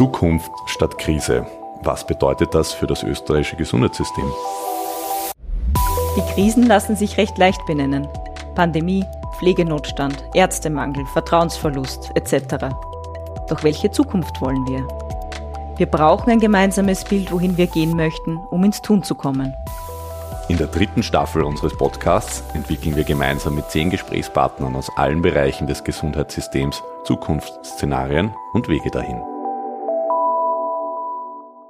Zukunft statt Krise. Was bedeutet das für das österreichische Gesundheitssystem? Die Krisen lassen sich recht leicht benennen. Pandemie, Pflegenotstand, Ärztemangel, Vertrauensverlust etc. Doch welche Zukunft wollen wir? Wir brauchen ein gemeinsames Bild, wohin wir gehen möchten, um ins Tun zu kommen. In der dritten Staffel unseres Podcasts entwickeln wir gemeinsam mit zehn Gesprächspartnern aus allen Bereichen des Gesundheitssystems Zukunftsszenarien und Wege dahin.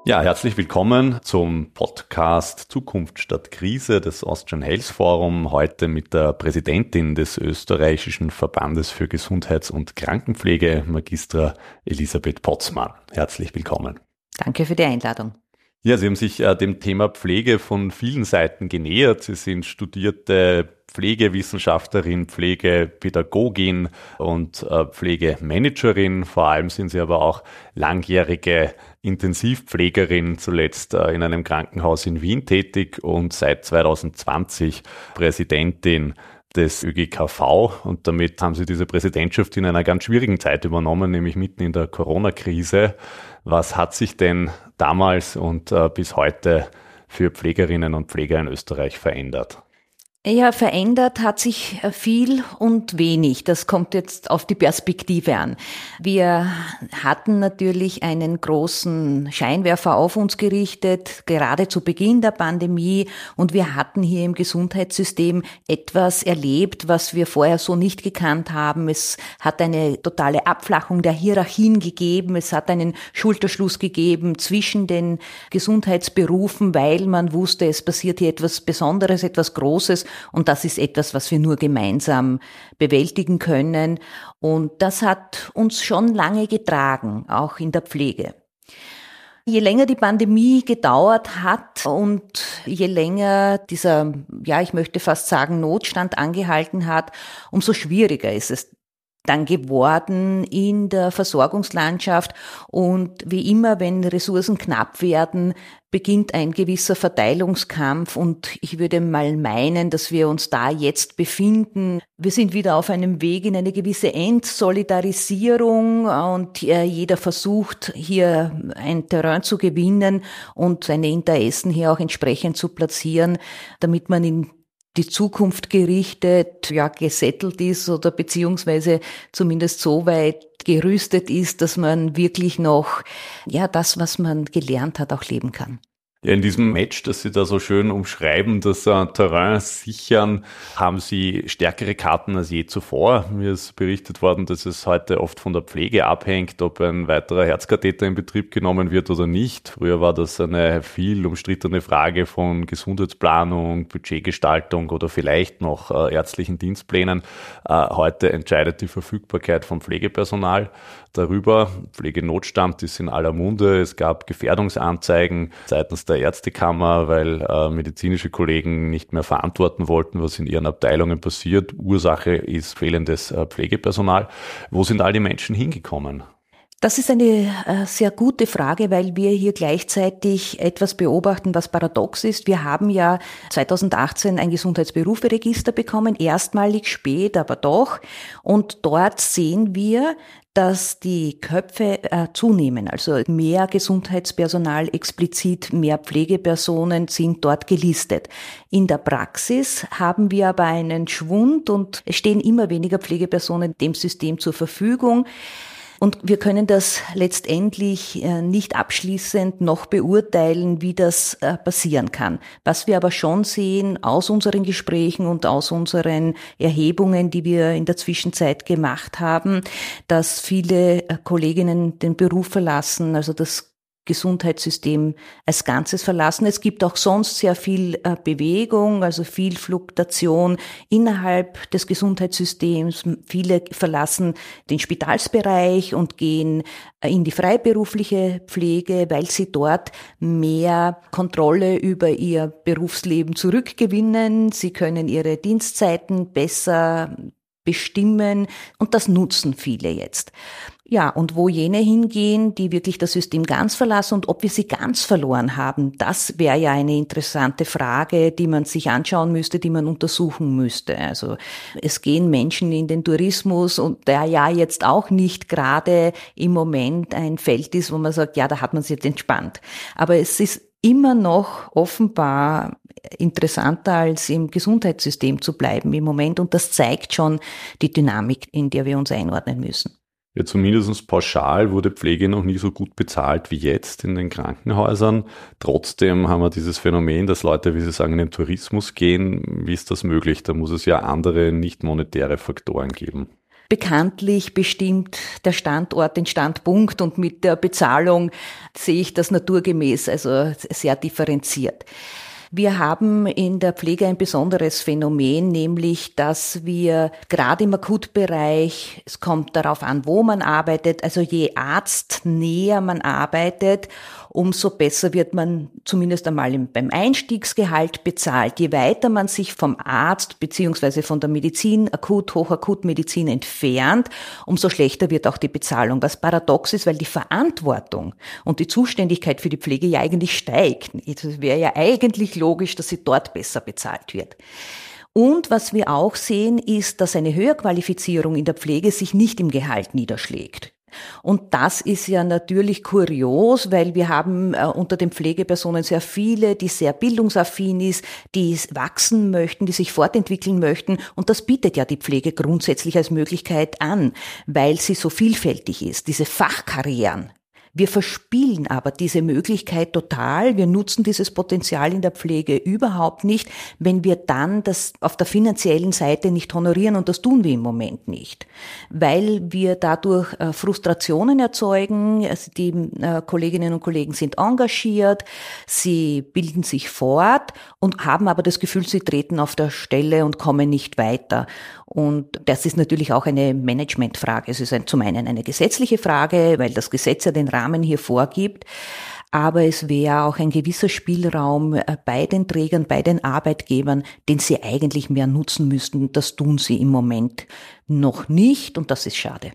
Ja, herzlich willkommen zum Podcast Zukunft statt Krise des Austrian Health Forum. Heute mit der Präsidentin des österreichischen Verbandes für Gesundheits- und Krankenpflege, Magistra Elisabeth Potzmann. Herzlich willkommen. Danke für die Einladung. Ja, Sie haben sich äh, dem Thema Pflege von vielen Seiten genähert. Sie sind studierte Pflegewissenschaftlerin, Pflegepädagogin und äh, Pflegemanagerin. Vor allem sind Sie aber auch langjährige Intensivpflegerin, zuletzt äh, in einem Krankenhaus in Wien tätig und seit 2020 Präsidentin des ÖGKV und damit haben sie diese Präsidentschaft in einer ganz schwierigen Zeit übernommen, nämlich mitten in der Corona-Krise. Was hat sich denn damals und äh, bis heute für Pflegerinnen und Pfleger in Österreich verändert? Ja, verändert hat sich äh, viel und wenig. Das kommt jetzt auf die Perspektive an. Wir hatten natürlich einen großen Scheinwerfer auf uns gerichtet, gerade zu Beginn der Pandemie. Und wir hatten hier im Gesundheitssystem etwas erlebt, was wir vorher so nicht gekannt haben. Es hat eine totale Abflachung der Hierarchien gegeben. Es hat einen Schulterschluss gegeben zwischen den Gesundheitsberufen, weil man wusste, es passiert hier etwas Besonderes, etwas Großes. Und das ist etwas, was wir nur gemeinsam bewältigen können. Und das hat uns schon lange getragen, auch in der Pflege. Je länger die Pandemie gedauert hat und je länger dieser, ja, ich möchte fast sagen, Notstand angehalten hat, umso schwieriger ist es dann geworden in der Versorgungslandschaft. Und wie immer, wenn Ressourcen knapp werden, beginnt ein gewisser Verteilungskampf. Und ich würde mal meinen, dass wir uns da jetzt befinden. Wir sind wieder auf einem Weg in eine gewisse Entsolidarisierung und äh, jeder versucht hier ein Terrain zu gewinnen und seine Interessen hier auch entsprechend zu platzieren, damit man in die Zukunft gerichtet, ja, gesettelt ist oder beziehungsweise zumindest so weit gerüstet ist, dass man wirklich noch, ja, das, was man gelernt hat, auch leben kann. Ja, in diesem Match, das Sie da so schön umschreiben, das äh, Terrain sichern, haben Sie stärkere Karten als je zuvor. Mir ist berichtet worden, dass es heute oft von der Pflege abhängt, ob ein weiterer Herzkatheter in Betrieb genommen wird oder nicht. Früher war das eine viel umstrittene Frage von Gesundheitsplanung, Budgetgestaltung oder vielleicht noch äh, ärztlichen Dienstplänen. Äh, heute entscheidet die Verfügbarkeit von Pflegepersonal darüber. Pflegenotstand ist in aller Munde. Es gab Gefährdungsanzeigen seitens der Ärztekammer, weil äh, medizinische Kollegen nicht mehr verantworten wollten, was in ihren Abteilungen passiert. Ursache ist fehlendes äh, Pflegepersonal. Wo sind all die Menschen hingekommen? Das ist eine äh, sehr gute Frage, weil wir hier gleichzeitig etwas beobachten, was paradox ist. Wir haben ja 2018 ein Gesundheitsberuferegister bekommen, erstmalig spät, aber doch. Und dort sehen wir, dass die Köpfe äh, zunehmen. Also mehr Gesundheitspersonal, explizit mehr Pflegepersonen sind dort gelistet. In der Praxis haben wir aber einen Schwund und es stehen immer weniger Pflegepersonen dem System zur Verfügung. Und wir können das letztendlich äh, nicht abschließend noch beurteilen, wie das äh, passieren kann. Was wir aber schon sehen aus unseren Gesprächen und aus unseren Erhebungen, die wir in der Zwischenzeit gemacht haben, dass viele äh, Kolleginnen den Beruf verlassen, also das Gesundheitssystem als Ganzes verlassen. Es gibt auch sonst sehr viel äh, Bewegung, also viel Fluktuation innerhalb des Gesundheitssystems. Viele verlassen den Spitalsbereich und gehen äh, in die freiberufliche Pflege, weil sie dort mehr Kontrolle über ihr Berufsleben zurückgewinnen. Sie können ihre Dienstzeiten besser bestimmen und das nutzen viele jetzt. Ja, und wo jene hingehen, die wirklich das System ganz verlassen und ob wir sie ganz verloren haben, das wäre ja eine interessante Frage, die man sich anschauen müsste, die man untersuchen müsste. Also es gehen Menschen in den Tourismus und der ja jetzt auch nicht gerade im Moment ein Feld ist, wo man sagt, ja, da hat man sich jetzt entspannt. Aber es ist immer noch offenbar interessanter als im Gesundheitssystem zu bleiben im Moment und das zeigt schon die Dynamik, in der wir uns einordnen müssen. Ja, zumindest pauschal wurde Pflege noch nie so gut bezahlt wie jetzt in den Krankenhäusern. Trotzdem haben wir dieses Phänomen, dass Leute, wie Sie sagen, in den Tourismus gehen. Wie ist das möglich? Da muss es ja andere nicht monetäre Faktoren geben. Bekanntlich bestimmt der Standort den Standpunkt und mit der Bezahlung sehe ich das naturgemäß, also sehr differenziert. Wir haben in der Pflege ein besonderes Phänomen, nämlich dass wir gerade im Akutbereich, es kommt darauf an, wo man arbeitet, also je arztnäher man arbeitet, umso besser wird man zumindest einmal beim Einstiegsgehalt bezahlt. Je weiter man sich vom Arzt beziehungsweise von der Medizin, akut, hochakutmedizin entfernt, umso schlechter wird auch die Bezahlung. Was paradox ist, weil die Verantwortung und die Zuständigkeit für die Pflege ja eigentlich steigt. Es wäre ja eigentlich logisch, dass sie dort besser bezahlt wird. Und was wir auch sehen, ist, dass eine Höherqualifizierung in der Pflege sich nicht im Gehalt niederschlägt. Und das ist ja natürlich kurios, weil wir haben äh, unter den Pflegepersonen sehr viele, die sehr bildungsaffin ist, die wachsen möchten, die sich fortentwickeln möchten. Und das bietet ja die Pflege grundsätzlich als Möglichkeit an, weil sie so vielfältig ist. Diese Fachkarrieren, wir verspielen aber diese Möglichkeit total. Wir nutzen dieses Potenzial in der Pflege überhaupt nicht, wenn wir dann das auf der finanziellen Seite nicht honorieren und das tun wir im Moment nicht, weil wir dadurch äh, Frustrationen erzeugen. Also die äh, Kolleginnen und Kollegen sind engagiert, sie bilden sich fort und haben aber das Gefühl, sie treten auf der Stelle und kommen nicht weiter. Und das ist natürlich auch eine Managementfrage. Es ist zum einen eine gesetzliche Frage, weil das Gesetz ja den Rahmen hier vorgibt. Aber es wäre auch ein gewisser Spielraum äh, bei den Trägern, bei den Arbeitgebern, den sie eigentlich mehr nutzen müssten. Das tun sie im Moment noch nicht und das ist schade.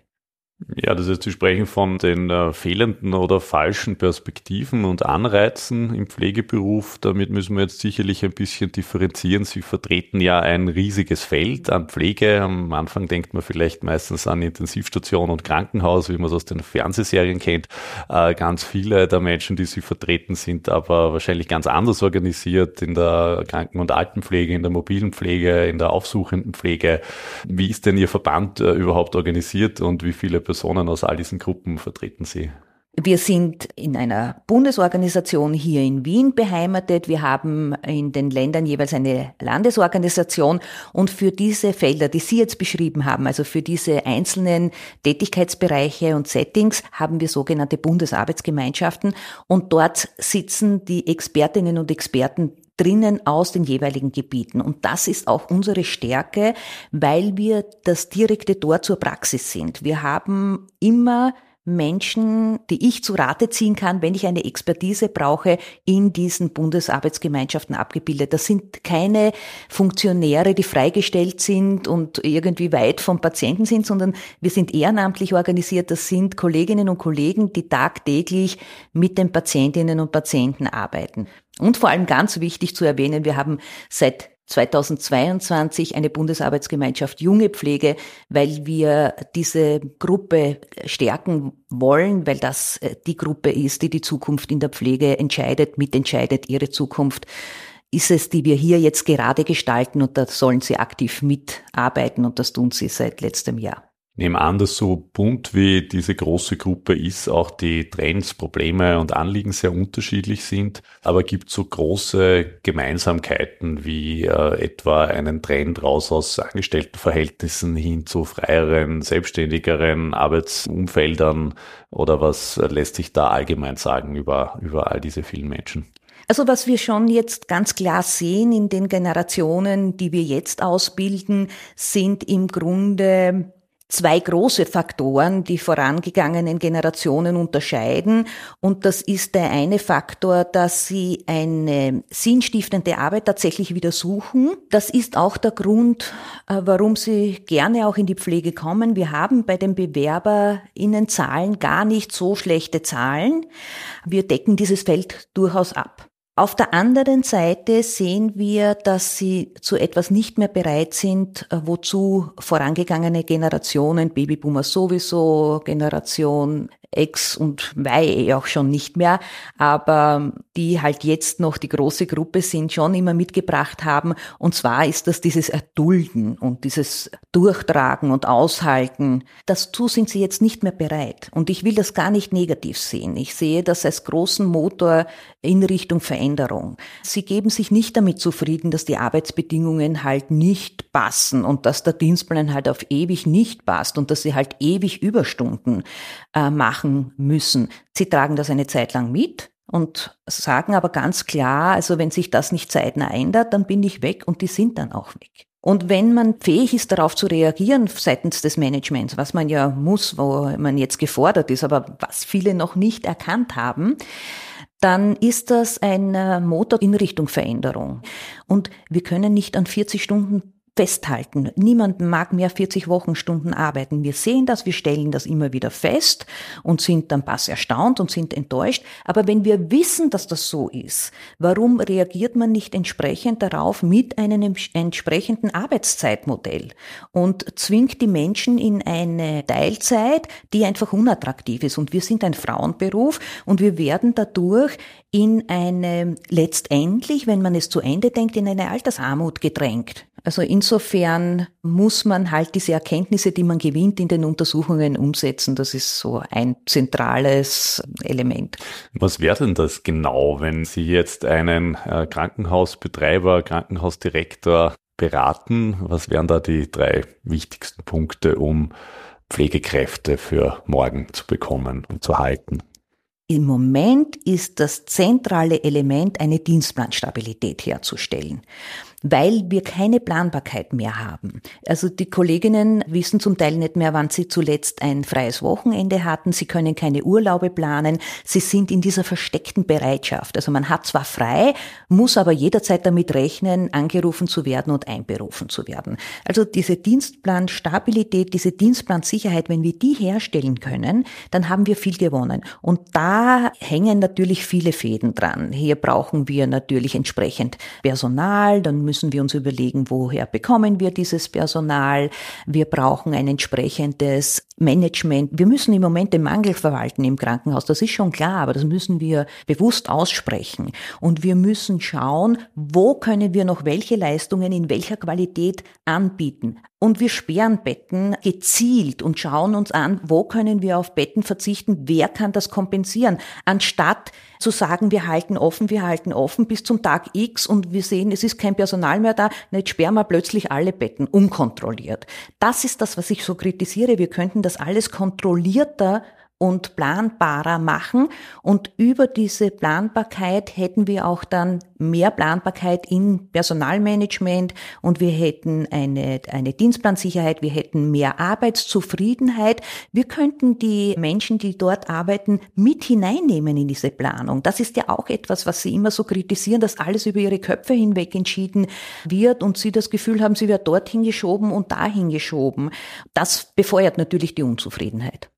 Ja, das heißt, Sie sprechen von den äh, fehlenden oder falschen Perspektiven und Anreizen im Pflegeberuf. Damit müssen wir jetzt sicherlich ein bisschen differenzieren. Sie vertreten ja ein riesiges Feld an Pflege. Am Anfang denkt man vielleicht meistens an Intensivstation und Krankenhaus, wie man es aus den Fernsehserien kennt. Äh, ganz viele der Menschen, die Sie vertreten, sind aber wahrscheinlich ganz anders organisiert in der Kranken- und Altenpflege, in der mobilen Pflege, in der aufsuchenden Pflege. Wie ist denn Ihr Verband äh, überhaupt organisiert und wie viele Personen aus all diesen Gruppen vertreten Sie? Wir sind in einer Bundesorganisation hier in Wien beheimatet. Wir haben in den Ländern jeweils eine Landesorganisation. Und für diese Felder, die Sie jetzt beschrieben haben, also für diese einzelnen Tätigkeitsbereiche und Settings, haben wir sogenannte Bundesarbeitsgemeinschaften. Und dort sitzen die Expertinnen und Experten drinnen aus den jeweiligen Gebieten. Und das ist auch unsere Stärke, weil wir das direkte Tor zur Praxis sind. Wir haben immer Menschen, die ich zu Rate ziehen kann, wenn ich eine Expertise brauche, in diesen Bundesarbeitsgemeinschaften abgebildet. Das sind keine Funktionäre, die freigestellt sind und irgendwie weit vom Patienten sind, sondern wir sind ehrenamtlich organisiert. Das sind Kolleginnen und Kollegen, die tagtäglich mit den Patientinnen und Patienten arbeiten. Und vor allem ganz wichtig zu erwähnen, wir haben seit 2022 eine Bundesarbeitsgemeinschaft Junge Pflege, weil wir diese Gruppe stärken wollen, weil das äh, die Gruppe ist, die die Zukunft in der Pflege entscheidet, mitentscheidet, ihre Zukunft ist es, die wir hier jetzt gerade gestalten und da sollen sie aktiv mitarbeiten und das tun sie seit letztem Jahr nehme an, dass so bunt wie diese große Gruppe ist, auch die Trends, Probleme und Anliegen sehr unterschiedlich sind. Aber gibt so große Gemeinsamkeiten wie äh, etwa einen Trend raus aus Angestelltenverhältnissen hin zu freieren, selbstständigeren Arbeitsumfeldern oder was lässt sich da allgemein sagen über, über all diese vielen Menschen? Also was wir schon jetzt ganz klar sehen in den Generationen, die wir jetzt ausbilden, sind im Grunde zwei große Faktoren, die vorangegangenen Generationen unterscheiden. Und das ist der eine Faktor, dass sie eine sinnstiftende Arbeit tatsächlich wieder suchen. Das ist auch der Grund, äh, warum sie gerne auch in die Pflege kommen. Wir haben bei den BewerberInnen Zahlen gar nicht so schlechte Zahlen. Wir decken dieses Feld durchaus ab. Auf der anderen Seite sehen wir, dass sie zu etwas nicht mehr bereit sind, äh, wozu vorangegangene Generationen, Babyboomer sowieso, Generation X und Y eh auch schon nicht mehr, aber die halt jetzt noch die große Gruppe sind, schon immer mitgebracht haben. Und zwar ist das dieses Erdulden und dieses Durchtragen und Aushalten. Dazu sind sie jetzt nicht mehr bereit. Und ich will das gar nicht negativ sehen. Ich sehe das als großen Motor in Richtung Veränderung. Sie geben sich nicht damit zufrieden, dass die Arbeitsbedingungen halt nicht passen und dass der Dienstplan halt auf ewig nicht passt und dass sie halt ewig Überstunden äh, machen machen müssen. Sie tragen das eine Zeit lang mit und sagen aber ganz klar, also wenn sich das nicht zeitnah ändert, dann bin ich weg und die sind dann auch weg. Und wenn man fähig ist, darauf zu reagieren seitens des Managements, was man ja muss, wo man jetzt gefordert ist, aber was viele noch nicht erkannt haben, dann ist das ein äh, Motor in Richtung Veränderung. Und wir können nicht an 40 Stunden festhalten. Niemand mag mehr 40 Wochenstunden arbeiten. Wir sehen das, wir stellen das immer wieder fest und sind dann pass erstaunt und sind enttäuscht. Aber wenn wir wissen, dass das so ist, warum reagiert man nicht entsprechend darauf mit einem entsprechenden Arbeitszeitmodell und zwingt die Menschen in eine Teilzeit, die einfach unattraktiv ist. Und wir sind ein Frauenberuf und wir werden dadurch in eine, letztendlich, wenn man es zu Ende denkt, in eine Altersarmut gedrängt. Also insofern muss man halt diese Erkenntnisse, die man gewinnt, in den Untersuchungen umsetzen. Das ist so ein zentrales Element. Was wäre denn das genau, wenn Sie jetzt einen äh, Krankenhausbetreiber, Krankenhausdirektor beraten? Was wären da die drei wichtigsten Punkte, um Pflegekräfte für morgen zu bekommen und zu halten? Im Moment ist das zentrale Element, eine Dienstplanstabilität herzustellen weil wir keine Planbarkeit mehr haben. Also die Kolleginnen wissen zum Teil nicht mehr, wann sie zuletzt ein freies Wochenende hatten. Sie können keine Urlaube planen. Sie sind in dieser versteckten Bereitschaft. Also man hat zwar frei, muss aber jederzeit damit rechnen, angerufen zu werden und einberufen zu werden. Also diese Dienstplanstabilität, diese Dienstplansicherheit, wenn wir die herstellen können, dann haben wir viel gewonnen. Und da hängen natürlich viele Fäden dran. Hier brauchen wir natürlich entsprechend Personal, dann müssen müssen wir uns überlegen, woher bekommen wir dieses Personal. Wir brauchen ein entsprechendes Management. Wir müssen im Moment den Mangel verwalten im Krankenhaus. Das ist schon klar, aber das müssen wir bewusst aussprechen. Und wir müssen schauen, wo können wir noch welche Leistungen in welcher Qualität anbieten. Und wir sperren Betten gezielt und schauen uns an, wo können wir auf Betten verzichten, wer kann das kompensieren, anstatt zu sagen, wir halten offen, wir halten offen bis zum Tag X und wir sehen, es ist kein Personal mehr da, jetzt sperren wir plötzlich alle Betten unkontrolliert. Das ist das, was ich so kritisiere. Wir könnten das alles kontrollierter und planbarer machen. Und über diese Planbarkeit hätten wir auch dann mehr Planbarkeit in Personalmanagement und wir hätten eine, eine Dienstplansicherheit, wir hätten mehr Arbeitszufriedenheit. Wir könnten die Menschen, die dort arbeiten, mit hineinnehmen in diese Planung. Das ist ja auch etwas, was Sie immer so kritisieren, dass alles über Ihre Köpfe hinweg entschieden wird und Sie das Gefühl haben, Sie wird dorthin geschoben und dahin geschoben. Das befeuert natürlich die Unzufriedenheit.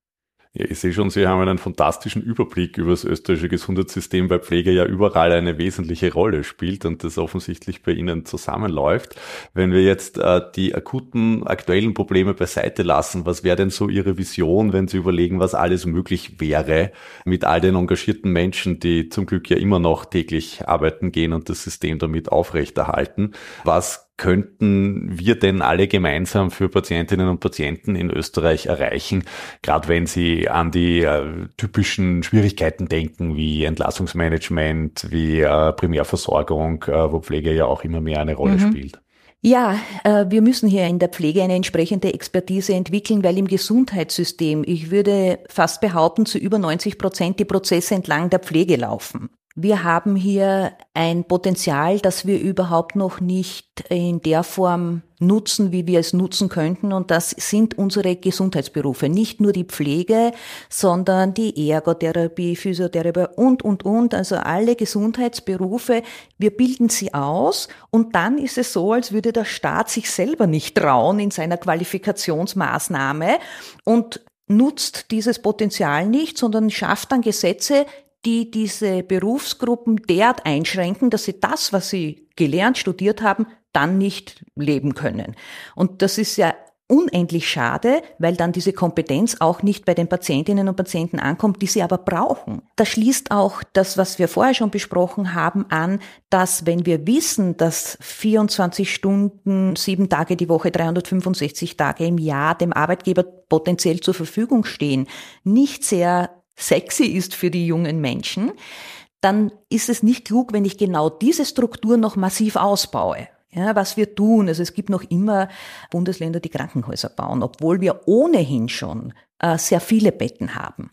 Ja, ich sehe schon, Sie haben einen fantastischen Überblick über das österreichische Gesundheitssystem, weil Pflege ja überall eine wesentliche Rolle spielt und das offensichtlich bei Ihnen zusammenläuft. Wenn wir jetzt äh, die akuten, aktuellen Probleme beiseite lassen, was wäre denn so Ihre Vision, wenn Sie überlegen, was alles möglich wäre mit all den engagierten Menschen, die zum Glück ja immer noch täglich arbeiten gehen und das System damit aufrechterhalten? Was könnten wir denn alle gemeinsam für Patientinnen und Patienten in Österreich erreichen, gerade wenn sie an die äh, typischen Schwierigkeiten denken, wie Entlassungsmanagement, wie äh, Primärversorgung, äh, wo Pflege ja auch immer mehr eine Rolle mhm. spielt? Ja, äh, wir müssen hier in der Pflege eine entsprechende Expertise entwickeln, weil im Gesundheitssystem, ich würde fast behaupten, zu über 90 Prozent die Prozesse entlang der Pflege laufen. Wir haben hier ein Potenzial, das wir überhaupt noch nicht in der Form nutzen, wie wir es nutzen könnten. Und das sind unsere Gesundheitsberufe. Nicht nur die Pflege, sondern die Ergotherapie, Physiotherapie und, und, und. Also alle Gesundheitsberufe. Wir bilden sie aus. Und dann ist es so, als würde der Staat sich selber nicht trauen in seiner Qualifikationsmaßnahme und nutzt dieses Potenzial nicht, sondern schafft dann Gesetze, die diese Berufsgruppen derart einschränken, dass sie das, was sie gelernt, studiert haben, dann nicht leben können. Und das ist ja unendlich schade, weil dann diese Kompetenz auch nicht bei den Patientinnen und Patienten ankommt, die sie aber brauchen. Das schließt auch das, was wir vorher schon besprochen haben, an, dass wenn wir wissen, dass 24 Stunden, sieben Tage die Woche, 365 Tage im Jahr dem Arbeitgeber potenziell zur Verfügung stehen, nicht sehr sexy ist für die jungen Menschen, dann ist es nicht klug, wenn ich genau diese Struktur noch massiv ausbaue. Ja, was wir tun, also es gibt noch immer Bundesländer, die Krankenhäuser bauen, obwohl wir ohnehin schon äh, sehr viele Betten haben.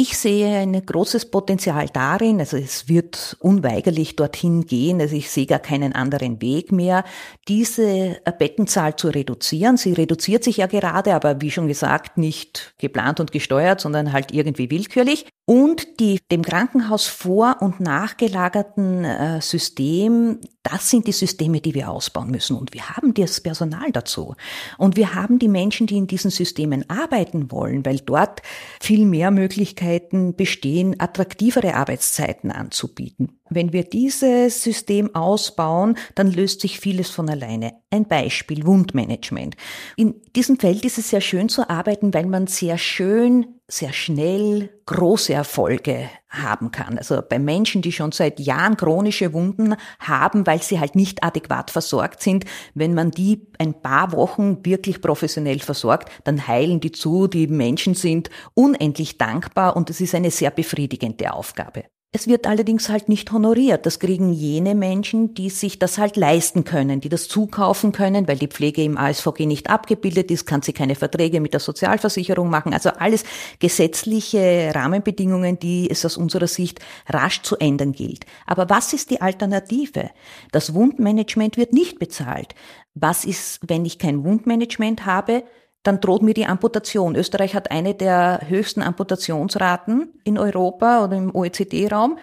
Ich sehe ein großes Potenzial darin, also es wird unweigerlich dorthin gehen, also ich sehe gar keinen anderen Weg mehr, diese Bettenzahl zu reduzieren. Sie reduziert sich ja gerade, aber wie schon gesagt, nicht geplant und gesteuert, sondern halt irgendwie willkürlich und die dem Krankenhaus vor- und nachgelagerten äh, System, das sind die Systeme, die wir ausbauen müssen. Und wir haben das Personal dazu. Und wir haben die Menschen, die in diesen Systemen arbeiten wollen, weil dort viel mehr Möglichkeiten bestehen, attraktivere Arbeitszeiten anzubieten. Wenn wir dieses System ausbauen, dann löst sich vieles von alleine. Ein Beispiel, Wundmanagement. In diesem Feld ist es sehr schön zu arbeiten, weil man sehr schön sehr schnell große Erfolge haben kann. Also bei Menschen, die schon seit Jahren chronische Wunden haben, weil sie halt nicht adäquat versorgt sind, wenn man die ein paar Wochen wirklich professionell versorgt, dann heilen die zu, die Menschen sind unendlich dankbar und es ist eine sehr befriedigende Aufgabe. Es wird allerdings halt nicht honoriert. Das kriegen jene Menschen, die sich das halt leisten können, die das zukaufen können, weil die Pflege im ASVG nicht abgebildet ist, kann sie keine Verträge mit der Sozialversicherung machen. Also alles gesetzliche Rahmenbedingungen, die es aus unserer Sicht rasch zu ändern gilt. Aber was ist die Alternative? Das Wundmanagement wird nicht bezahlt. Was ist, wenn ich kein Wundmanagement habe? Dann droht mir die Amputation. Österreich hat eine der höchsten Amputationsraten in Europa oder im OECD-Raum.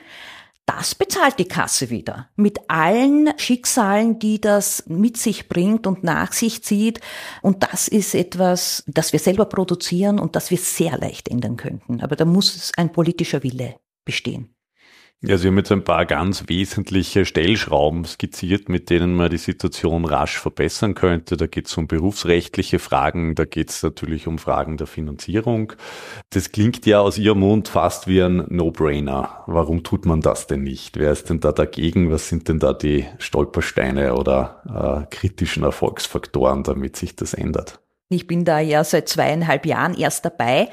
Das bezahlt die Kasse wieder. Mit allen Schicksalen, die das mit sich bringt und nach sich zieht. Und das ist etwas, das wir selber produzieren und das wir sehr leicht ändern könnten. Aber da muss ein politischer Wille bestehen. Ja, Sie haben jetzt ein paar ganz wesentliche Stellschrauben skizziert, mit denen man die Situation rasch verbessern könnte. Da geht es um berufsrechtliche Fragen, da geht es natürlich um Fragen der Finanzierung. Das klingt ja aus Ihrem Mund fast wie ein No-Brainer. Warum tut man das denn nicht? Wer ist denn da dagegen? Was sind denn da die Stolpersteine oder äh, kritischen Erfolgsfaktoren, damit sich das ändert? Ich bin da ja seit zweieinhalb Jahren erst dabei.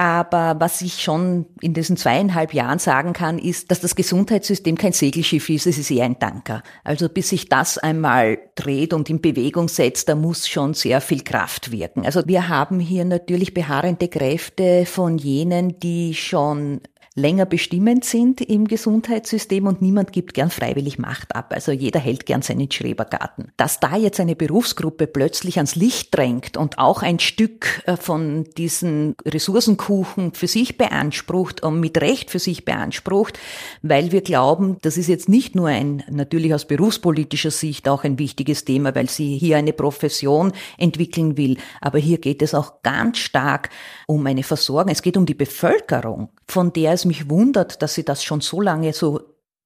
Aber was ich schon in diesen zweieinhalb Jahren sagen kann, ist, dass das Gesundheitssystem kein Segelschiff ist, es ist eher ein Tanker. Also bis sich das einmal dreht und in Bewegung setzt, da muss schon sehr viel Kraft wirken. Also wir haben hier natürlich beharrende Kräfte von jenen, die schon länger bestimmend sind im Gesundheitssystem und niemand gibt gern freiwillig Macht ab. Also jeder hält gern seinen Schrebergarten. Dass da jetzt eine Berufsgruppe plötzlich ans Licht drängt und auch ein Stück äh, von diesen Ressourcenkuchen für sich beansprucht und mit Recht für sich beansprucht, weil wir glauben, das ist jetzt nicht nur ein, natürlich aus berufspolitischer Sicht auch ein wichtiges Thema, weil sie hier eine Profession entwickeln will, aber hier geht es auch ganz stark um eine Versorgung. Es geht um die Bevölkerung, von der es mich wundert, dass sie das schon so lange so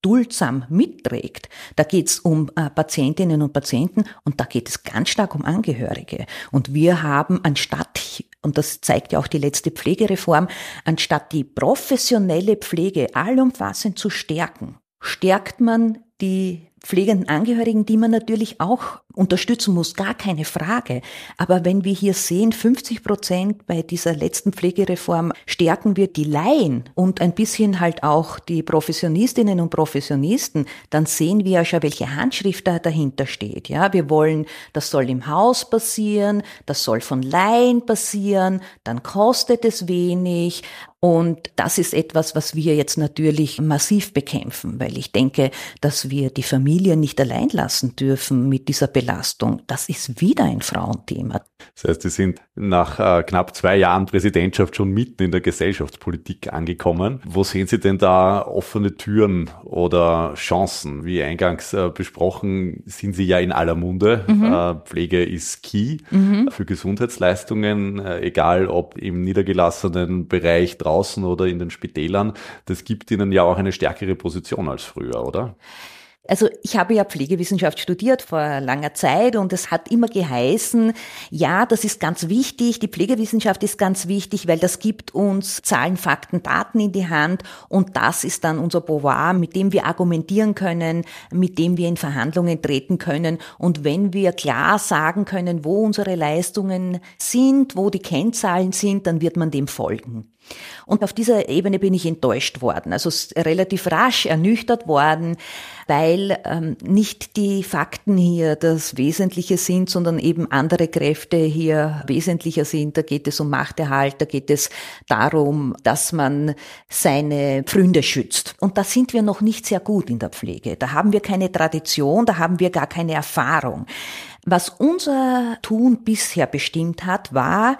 duldsam mitträgt. Da geht es um äh, Patientinnen und Patienten und da geht es ganz stark um Angehörige. Und wir haben anstatt, und das zeigt ja auch die letzte Pflegereform, anstatt die professionelle Pflege allumfassend zu stärken, stärkt man die pflegenden Angehörigen, die man natürlich auch unterstützen muss, gar keine Frage. Aber wenn wir hier sehen, 50 Prozent bei dieser letzten Pflegereform stärken wir die Laien und ein bisschen halt auch die Professionistinnen und Professionisten, dann sehen wir ja schon, welche Handschrift da dahinter steht. Ja, wir wollen, das soll im Haus passieren, das soll von Laien passieren, dann kostet es wenig und das ist etwas, was wir jetzt natürlich massiv bekämpfen, weil ich denke, dass wir die Familie nicht allein lassen dürfen mit dieser Belastung. Das ist wieder ein Frauenthema. Das heißt, Sie sind nach äh, knapp zwei Jahren Präsidentschaft schon mitten in der Gesellschaftspolitik angekommen. Wo sehen Sie denn da offene Türen oder Chancen? Wie eingangs äh, besprochen, sind Sie ja in aller Munde. Mhm. Äh, Pflege ist key mhm. für Gesundheitsleistungen, äh, egal ob im niedergelassenen Bereich draußen oder in den Spitälern, das gibt ihnen ja auch eine stärkere Position als früher, oder? Also ich habe ja Pflegewissenschaft studiert vor langer Zeit und es hat immer geheißen, ja, das ist ganz wichtig, die Pflegewissenschaft ist ganz wichtig, weil das gibt uns Zahlen, Fakten, Daten in die Hand und das ist dann unser Beauvoir, mit dem wir argumentieren können, mit dem wir in Verhandlungen treten können und wenn wir klar sagen können, wo unsere Leistungen sind, wo die Kennzahlen sind, dann wird man dem folgen. Und auf dieser Ebene bin ich enttäuscht worden, also relativ rasch ernüchtert worden, weil ähm, nicht die Fakten hier das Wesentliche sind, sondern eben andere Kräfte hier wesentlicher sind. Da geht es um Machterhalt, da geht es darum, dass man seine Pfründe schützt. Und da sind wir noch nicht sehr gut in der Pflege. Da haben wir keine Tradition, da haben wir gar keine Erfahrung. Was unser Tun bisher bestimmt hat, war,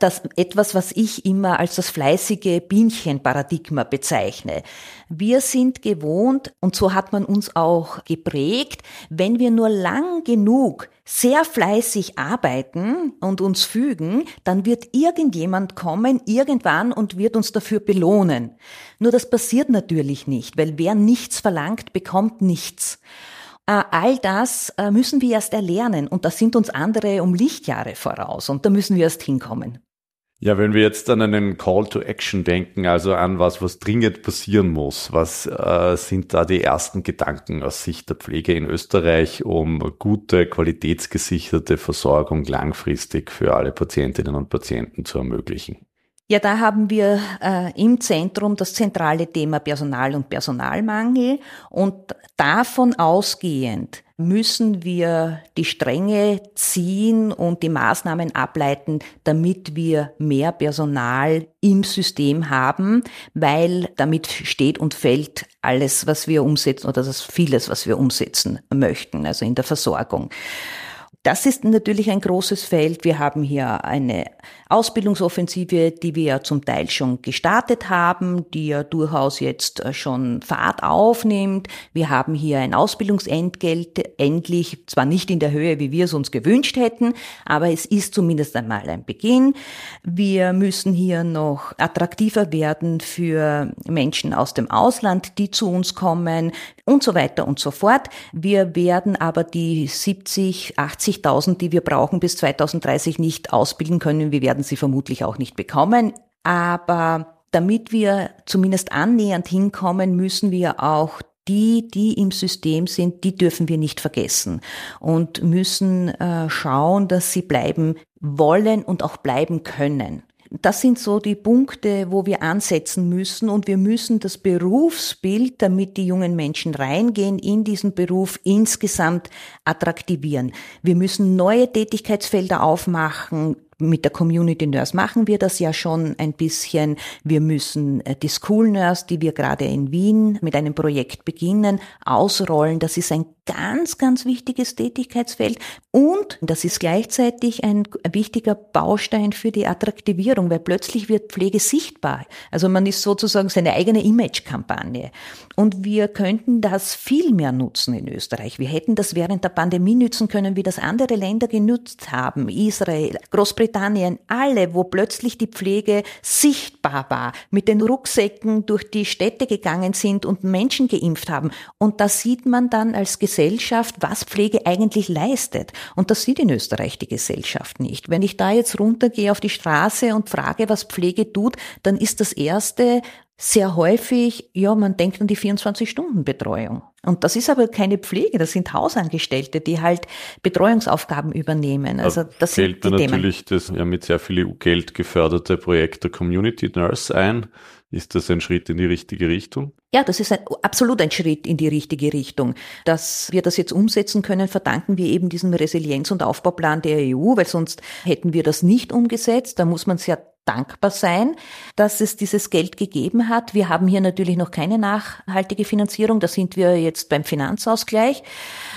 das etwas, was ich immer als das fleißige Bienchenparadigma bezeichne. Wir sind gewohnt, und so hat man uns auch geprägt, wenn wir nur lang genug sehr fleißig arbeiten und uns fügen, dann wird irgendjemand kommen, irgendwann und wird uns dafür belohnen. Nur das passiert natürlich nicht, weil wer nichts verlangt, bekommt nichts. Äh, all das äh, müssen wir erst erlernen und da sind uns andere um Lichtjahre voraus und da müssen wir erst hinkommen. Ja, wenn wir jetzt an einen Call to Action denken, also an was, was dringend passieren muss, was äh, sind da die ersten Gedanken aus Sicht der Pflege in Österreich, um gute, qualitätsgesicherte Versorgung langfristig für alle Patientinnen und Patienten zu ermöglichen? Ja, da haben wir äh, im Zentrum das zentrale Thema Personal und Personalmangel und davon ausgehend müssen wir die Stränge ziehen und die Maßnahmen ableiten, damit wir mehr Personal im System haben, weil damit steht und fällt alles, was wir umsetzen oder das vieles, was wir umsetzen möchten, also in der Versorgung. Das ist natürlich ein großes Feld. Wir haben hier eine Ausbildungsoffensive, die wir ja zum Teil schon gestartet haben, die ja durchaus jetzt äh, schon Fahrt aufnimmt. Wir haben hier ein Ausbildungsentgelt, endlich, zwar nicht in der Höhe, wie wir es uns gewünscht hätten, aber es ist zumindest einmal ein Beginn. Wir müssen hier noch attraktiver werden für Menschen aus dem Ausland, die zu uns kommen und so weiter und so fort. Wir werden aber die 70, 80.000, die wir brauchen bis 2030 nicht ausbilden können. Wir werden sie vermutlich auch nicht bekommen. Aber damit wir zumindest annähernd hinkommen, müssen wir auch die, die im System sind, die dürfen wir nicht vergessen und müssen äh, schauen, dass sie bleiben wollen und auch bleiben können. Das sind so die Punkte, wo wir ansetzen müssen und wir müssen das Berufsbild, damit die jungen Menschen reingehen, in diesen Beruf insgesamt attraktivieren. Wir müssen neue Tätigkeitsfelder aufmachen, mit der Community Nurse machen wir das ja schon ein bisschen. Wir müssen äh, die School Nurse, die wir gerade in Wien mit einem Projekt beginnen, ausrollen. Das ist ein ganz, ganz wichtiges Tätigkeitsfeld und das ist gleichzeitig ein wichtiger Baustein für die Attraktivierung, weil plötzlich wird Pflege sichtbar. Also man ist sozusagen seine eigene Image-Kampagne. Und wir könnten das viel mehr nutzen in Österreich. Wir hätten das während der Pandemie nützen können, wie das andere Länder genutzt haben. Israel, Großbritannien, alle, wo plötzlich die Pflege sichtbar war, mit den Rucksäcken durch die Städte gegangen sind und Menschen geimpft haben. Und da sieht man dann als Gesellschaft, was Pflege eigentlich leistet. Und das sieht in Österreich die Gesellschaft nicht. Wenn ich da jetzt runtergehe auf die Straße und frage, was Pflege tut, dann ist das Erste, sehr häufig, ja, man denkt an die 24-Stunden-Betreuung. Und das ist aber keine Pflege, das sind Hausangestellte, die halt Betreuungsaufgaben übernehmen. Also das fällt sind mir natürlich das ja mit sehr viel EU-Geld geförderte Projekt der Community Nurse ein. Ist das ein Schritt in die richtige Richtung? Ja, das ist ein, absolut ein Schritt in die richtige Richtung. Dass wir das jetzt umsetzen können, verdanken wir eben diesem Resilienz- und Aufbauplan der EU, weil sonst hätten wir das nicht umgesetzt. Da muss man sehr dankbar sein, dass es dieses Geld gegeben hat. Wir haben hier natürlich noch keine nachhaltige Finanzierung. Da sind wir jetzt beim Finanzausgleich.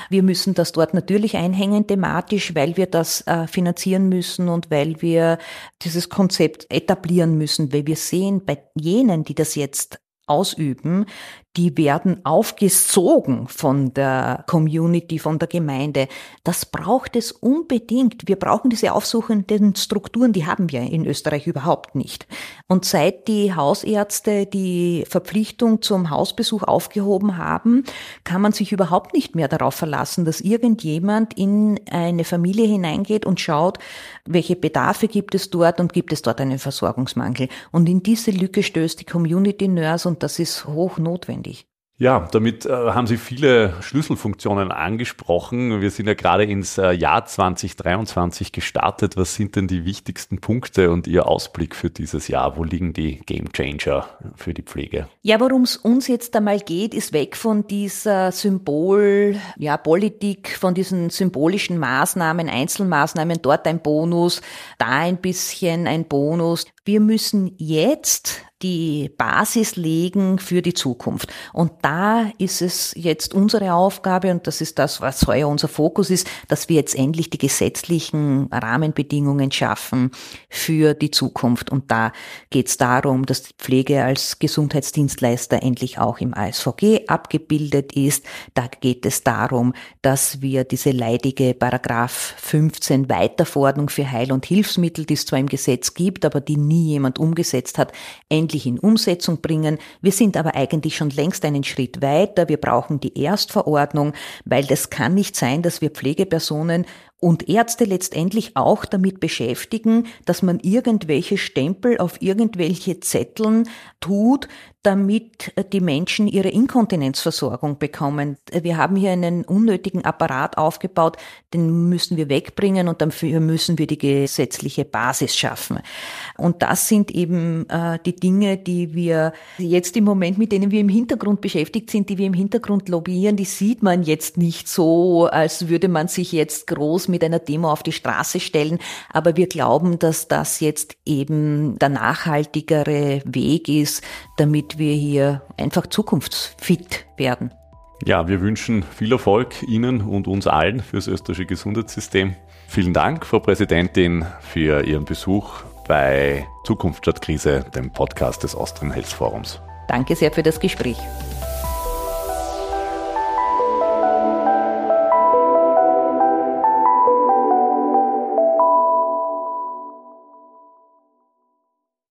Wir müssen das dort natürlich einhängen thematisch, weil wir das äh, finanzieren müssen und weil wir dieses Konzept etablieren müssen, weil wir sehen, bei jenen, die das jetzt ausüben, die werden aufgesogen von der Community, von der Gemeinde. Das braucht es unbedingt. Wir brauchen diese aufsuchenden Strukturen, die haben wir in Österreich überhaupt nicht. Und seit die Hausärzte die Verpflichtung zum Hausbesuch aufgehoben haben, kann man sich überhaupt nicht mehr darauf verlassen, dass irgendjemand in eine Familie hineingeht und schaut, welche Bedarfe gibt es dort und gibt es dort einen Versorgungsmangel. Und in diese Lücke stößt die Community Nurse und das ist hoch notwendig. Ja, damit äh, haben Sie viele Schlüsselfunktionen angesprochen. Wir sind ja gerade ins äh, Jahr 2023 gestartet. Was sind denn die wichtigsten Punkte und Ihr Ausblick für dieses Jahr? Wo liegen die Game Changer für die Pflege? Ja, worum es uns jetzt einmal geht, ist weg von dieser Symbol, ja, Politik, von diesen symbolischen Maßnahmen, Einzelmaßnahmen, dort ein Bonus, da ein bisschen ein Bonus. Wir müssen jetzt die Basis legen für die Zukunft. Und da ist es jetzt unsere Aufgabe, und das ist das, was heuer unser Fokus ist, dass wir jetzt endlich die gesetzlichen Rahmenbedingungen schaffen für die Zukunft. Und da geht es darum, dass die Pflege als Gesundheitsdienstleister endlich auch im ASVG abgebildet ist. Da geht es darum, dass wir diese leidige Paragraph 15 Weiterverordnung für Heil- und Hilfsmittel, die es zwar im Gesetz gibt, aber die nie jemand umgesetzt hat, endlich in Umsetzung bringen. Wir sind aber eigentlich schon längst einen Schritt weiter. Wir brauchen die Erstverordnung, weil das kann nicht sein, dass wir Pflegepersonen und Ärzte letztendlich auch damit beschäftigen, dass man irgendwelche Stempel auf irgendwelche Zetteln tut, damit die Menschen ihre Inkontinenzversorgung bekommen. Wir haben hier einen unnötigen Apparat aufgebaut, den müssen wir wegbringen und dafür müssen wir die gesetzliche Basis schaffen. Und das sind eben äh, die Dinge, die wir jetzt im Moment, mit denen wir im Hintergrund beschäftigt sind, die wir im Hintergrund lobbyieren, die sieht man jetzt nicht so, als würde man sich jetzt groß mit einer Demo auf die Straße stellen. Aber wir glauben, dass das jetzt eben der nachhaltigere Weg ist, damit wir hier einfach zukunftsfit werden. Ja, wir wünschen viel Erfolg Ihnen und uns allen fürs österreichische Gesundheitssystem. Vielen Dank, Frau Präsidentin, für Ihren Besuch bei Zukunft statt Krise, dem Podcast des Austrian Health Forums. Danke sehr für das Gespräch.